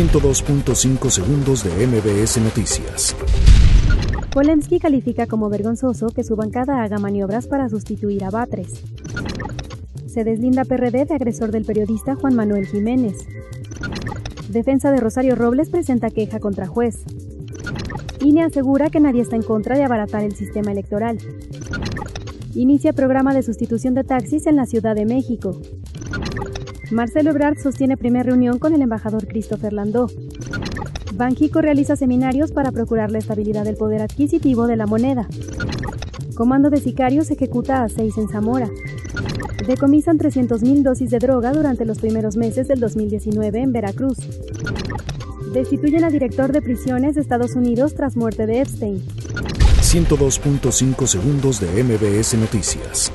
102.5 segundos de MBS Noticias. Polensky califica como vergonzoso que su bancada haga maniobras para sustituir a Batres. Se deslinda PRD de agresor del periodista Juan Manuel Jiménez. Defensa de Rosario Robles presenta queja contra juez. INE asegura que nadie está en contra de abaratar el sistema electoral. Inicia programa de sustitución de taxis en la Ciudad de México. Marcelo Ebrard sostiene primera reunión con el embajador Christopher Landó. Banjico realiza seminarios para procurar la estabilidad del poder adquisitivo de la moneda. Comando de sicarios ejecuta a seis en Zamora. Decomisan 300.000 dosis de droga durante los primeros meses del 2019 en Veracruz. Destituyen a director de prisiones de Estados Unidos tras muerte de Epstein. 102.5 segundos de MBS Noticias.